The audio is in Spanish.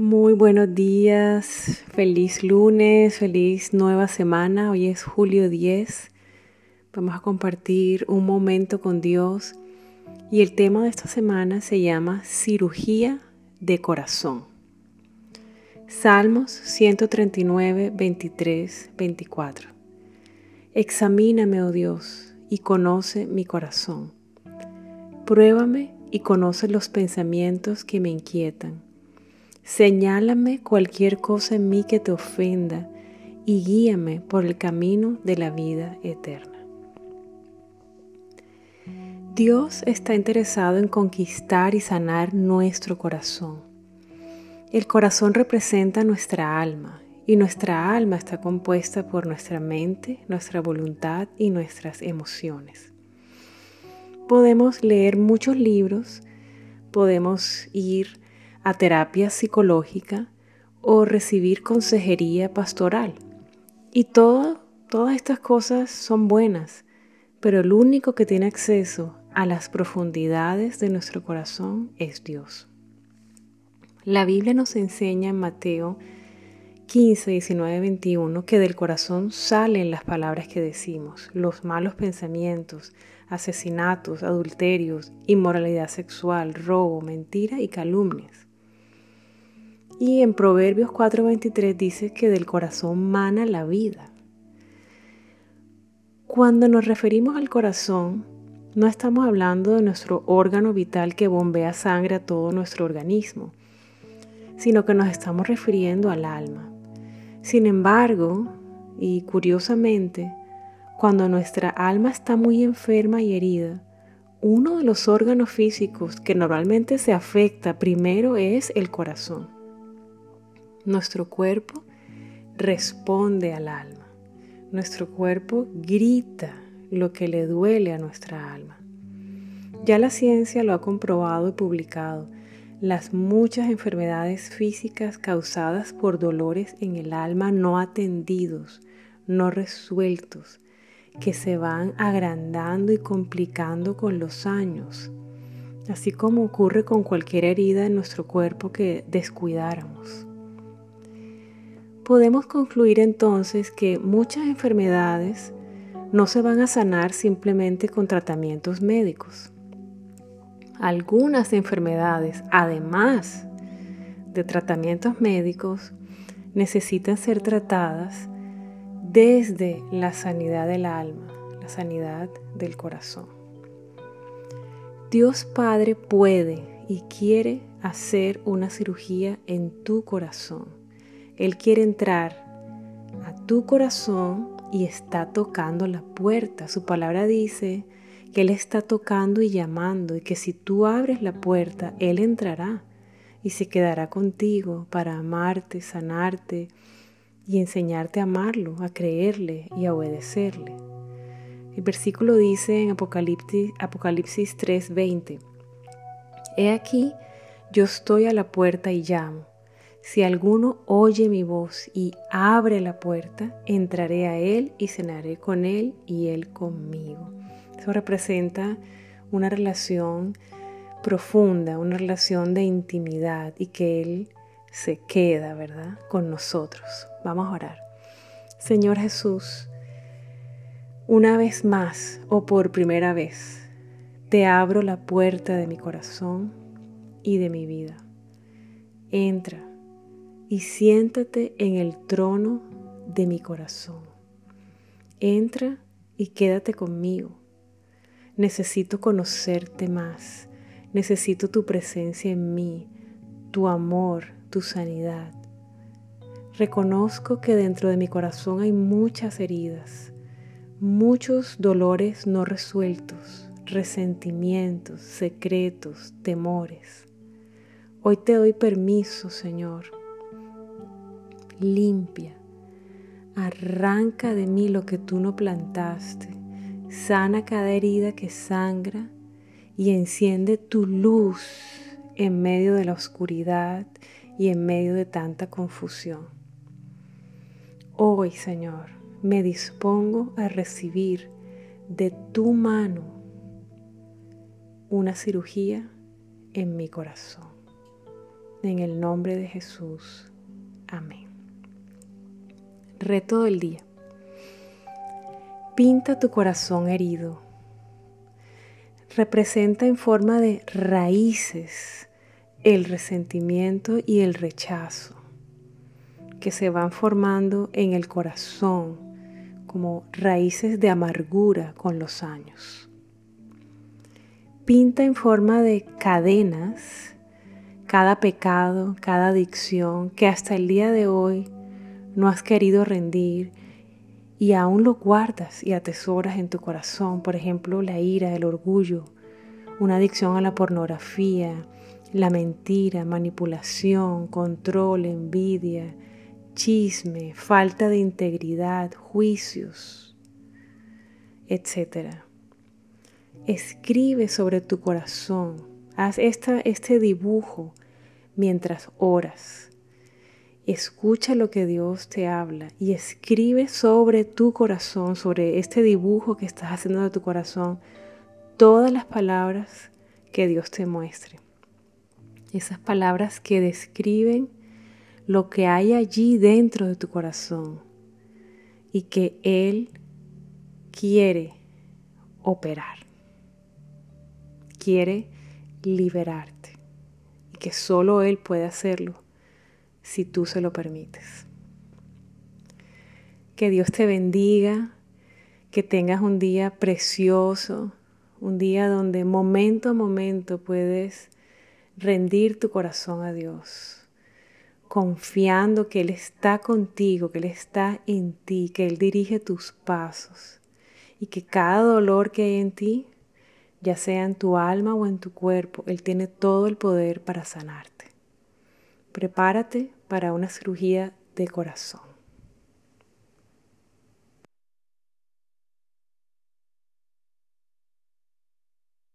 Muy buenos días, feliz lunes, feliz nueva semana. Hoy es julio 10. Vamos a compartir un momento con Dios y el tema de esta semana se llama cirugía de corazón. Salmos 139, 23, 24. Examíname, oh Dios, y conoce mi corazón. Pruébame y conoce los pensamientos que me inquietan Señálame cualquier cosa en mí que te ofenda y guíame por el camino de la vida eterna. Dios está interesado en conquistar y sanar nuestro corazón. El corazón representa nuestra alma y nuestra alma está compuesta por nuestra mente, nuestra voluntad y nuestras emociones. Podemos leer muchos libros, podemos ir a terapia psicológica o recibir consejería pastoral. Y todas estas cosas son buenas, pero el único que tiene acceso a las profundidades de nuestro corazón es Dios. La Biblia nos enseña en Mateo 15, 19, 21 que del corazón salen las palabras que decimos, los malos pensamientos, asesinatos, adulterios, inmoralidad sexual, robo, mentira y calumnias. Y en Proverbios 4:23 dice que del corazón mana la vida. Cuando nos referimos al corazón, no estamos hablando de nuestro órgano vital que bombea sangre a todo nuestro organismo, sino que nos estamos refiriendo al alma. Sin embargo, y curiosamente, cuando nuestra alma está muy enferma y herida, uno de los órganos físicos que normalmente se afecta primero es el corazón. Nuestro cuerpo responde al alma. Nuestro cuerpo grita lo que le duele a nuestra alma. Ya la ciencia lo ha comprobado y publicado. Las muchas enfermedades físicas causadas por dolores en el alma no atendidos, no resueltos, que se van agrandando y complicando con los años, así como ocurre con cualquier herida en nuestro cuerpo que descuidáramos. Podemos concluir entonces que muchas enfermedades no se van a sanar simplemente con tratamientos médicos. Algunas enfermedades, además de tratamientos médicos, necesitan ser tratadas desde la sanidad del alma, la sanidad del corazón. Dios Padre puede y quiere hacer una cirugía en tu corazón él quiere entrar a tu corazón y está tocando la puerta. Su palabra dice que Él está tocando y llamando y que si tú abres la puerta, Él entrará y se quedará contigo para amarte, sanarte y enseñarte a amarlo, a creerle y a obedecerle. El versículo dice en Apocalipsis, Apocalipsis 3:20, He aquí, yo estoy a la puerta y llamo. Si alguno oye mi voz y abre la puerta, entraré a él y cenaré con él y él conmigo. Eso representa una relación profunda, una relación de intimidad y que Él se queda, ¿verdad?, con nosotros. Vamos a orar. Señor Jesús, una vez más o por primera vez, te abro la puerta de mi corazón y de mi vida. Entra y siéntate en el trono de mi corazón. Entra y quédate conmigo. Necesito conocerte más. Necesito tu presencia en mí, tu amor, tu sanidad. Reconozco que dentro de mi corazón hay muchas heridas, muchos dolores no resueltos, resentimientos, secretos, temores. Hoy te doy permiso, Señor, limpia. Arranca de mí lo que tú no plantaste. Sana cada herida que sangra y enciende tu luz en medio de la oscuridad y en medio de tanta confusión. Hoy, Señor, me dispongo a recibir de tu mano una cirugía en mi corazón. En el nombre de Jesús. Amén. Reto del día. Pinta tu corazón herido. Representa en forma de raíces el resentimiento y el rechazo que se van formando en el corazón como raíces de amargura con los años. Pinta en forma de cadenas cada pecado, cada adicción que hasta el día de hoy no has querido rendir y aún lo guardas y atesoras en tu corazón. Por ejemplo, la ira, el orgullo, una adicción a la pornografía, la mentira, manipulación, control, envidia, chisme, falta de integridad, juicios, etc. Escribe sobre tu corazón, haz esta, este dibujo mientras oras. Escucha lo que Dios te habla y escribe sobre tu corazón, sobre este dibujo que estás haciendo de tu corazón, todas las palabras que Dios te muestre. Esas palabras que describen lo que hay allí dentro de tu corazón y que Él quiere operar. Quiere liberarte y que solo Él puede hacerlo si tú se lo permites. Que Dios te bendiga, que tengas un día precioso, un día donde momento a momento puedes rendir tu corazón a Dios, confiando que Él está contigo, que Él está en ti, que Él dirige tus pasos y que cada dolor que hay en ti, ya sea en tu alma o en tu cuerpo, Él tiene todo el poder para sanarte. Prepárate para una cirugía de corazón.